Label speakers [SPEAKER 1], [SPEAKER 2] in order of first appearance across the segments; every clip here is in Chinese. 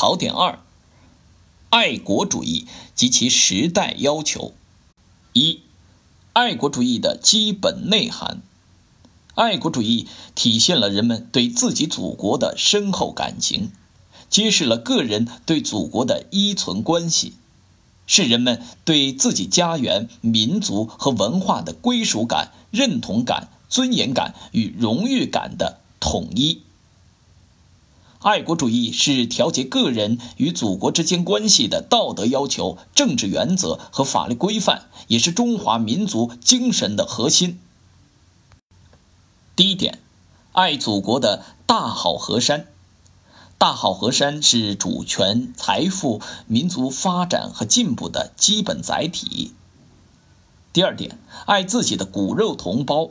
[SPEAKER 1] 考点二：爱国主义及其时代要求。一、爱国主义的基本内涵。爱国主义体现了人们对自己祖国的深厚感情，揭示了个人对祖国的依存关系，是人们对自己家园、民族和文化的归属感、认同感、尊严感与荣誉感的统一。爱国主义是调节个人与祖国之间关系的道德要求、政治原则和法律规范，也是中华民族精神的核心。第一点，爱祖国的大好河山。大好河山是主权、财富、民族发展和进步的基本载体。第二点，爱自己的骨肉同胞。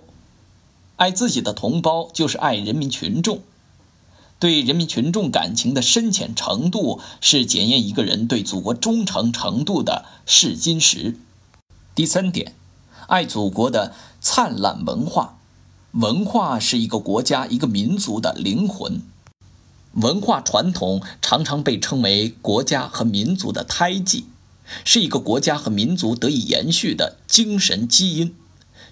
[SPEAKER 1] 爱自己的同胞就是爱人民群众。对人民群众感情的深浅程度，是检验一个人对祖国忠诚程度的试金石。第三点，爱祖国的灿烂文化。文化是一个国家、一个民族的灵魂，文化传统常常被称为国家和民族的胎记，是一个国家和民族得以延续的精神基因，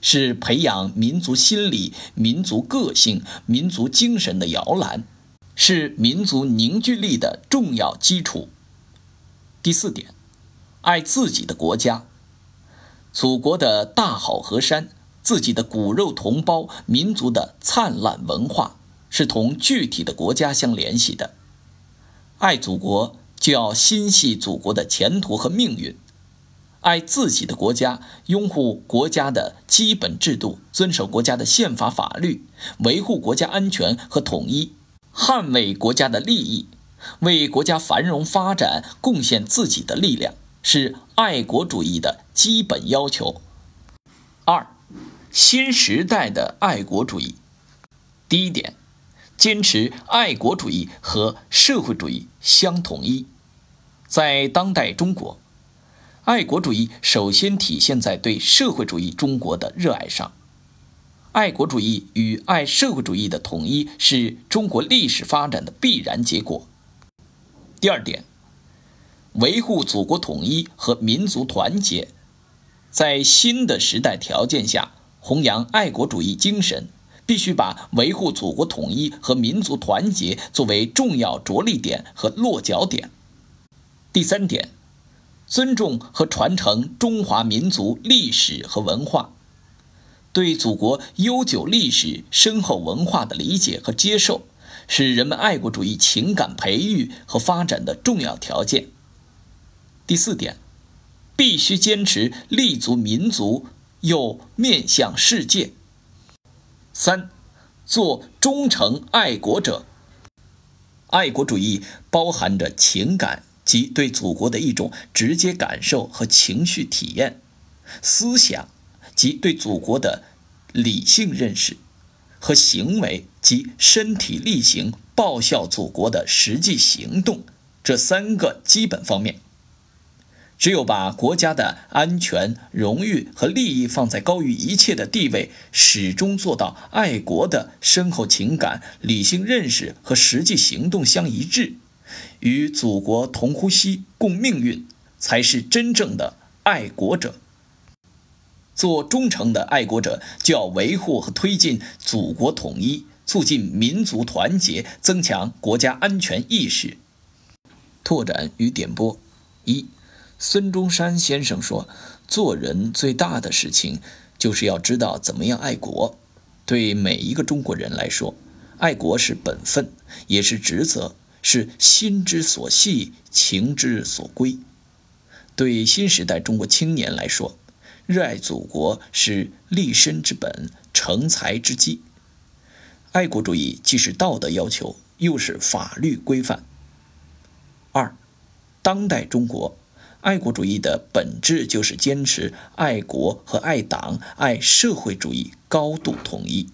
[SPEAKER 1] 是培养民族心理、民族个性、民族精神的摇篮，是民族凝聚力的重要基础。第四点，爱自己的国家，祖国的大好河山。自己的骨肉同胞、民族的灿烂文化，是同具体的国家相联系的。爱祖国，就要心系祖国的前途和命运；爱自己的国家，拥护国家的基本制度，遵守国家的宪法法律，维护国家安全和统一，捍卫国家的利益，为国家繁荣发展贡献自己的力量，是爱国主义的基本要求。二。新时代的爱国主义，第一点，坚持爱国主义和社会主义相统一。在当代中国，爱国主义首先体现在对社会主义中国的热爱上。爱国主义与爱社会主义的统一是中国历史发展的必然结果。第二点，维护祖国统一和民族团结，在新的时代条件下。弘扬爱国主义精神，必须把维护祖国统一和民族团结作为重要着力点和落脚点。第三点，尊重和传承中华民族历史和文化，对祖国悠久历史、深厚文化的理解和接受，是人们爱国主义情感培育和发展的重要条件。第四点，必须坚持立足民族。又面向世界。三，做忠诚爱国者。爱国主义包含着情感及对祖国的一种直接感受和情绪体验，思想及对祖国的理性认识，和行为及身体力行报效祖国的实际行动这三个基本方面。只有把国家的安全、荣誉和利益放在高于一切的地位，始终做到爱国的深厚情感、理性认识和实际行动相一致，与祖国同呼吸、共命运，才是真正的爱国者。做忠诚的爱国者，就要维护和推进祖国统一，促进民族团结，增强国家安全意识。拓展与点拨一。孙中山先生说：“做人最大的事情，就是要知道怎么样爱国。对每一个中国人来说，爱国是本分，也是职责，是心之所系，情之所归。对新时代中国青年来说，热爱祖国是立身之本，成才之基。爱国主义既是道德要求，又是法律规范。二，当代中国。”爱国主义的本质就是坚持爱国和爱党、爱社会主义高度统一。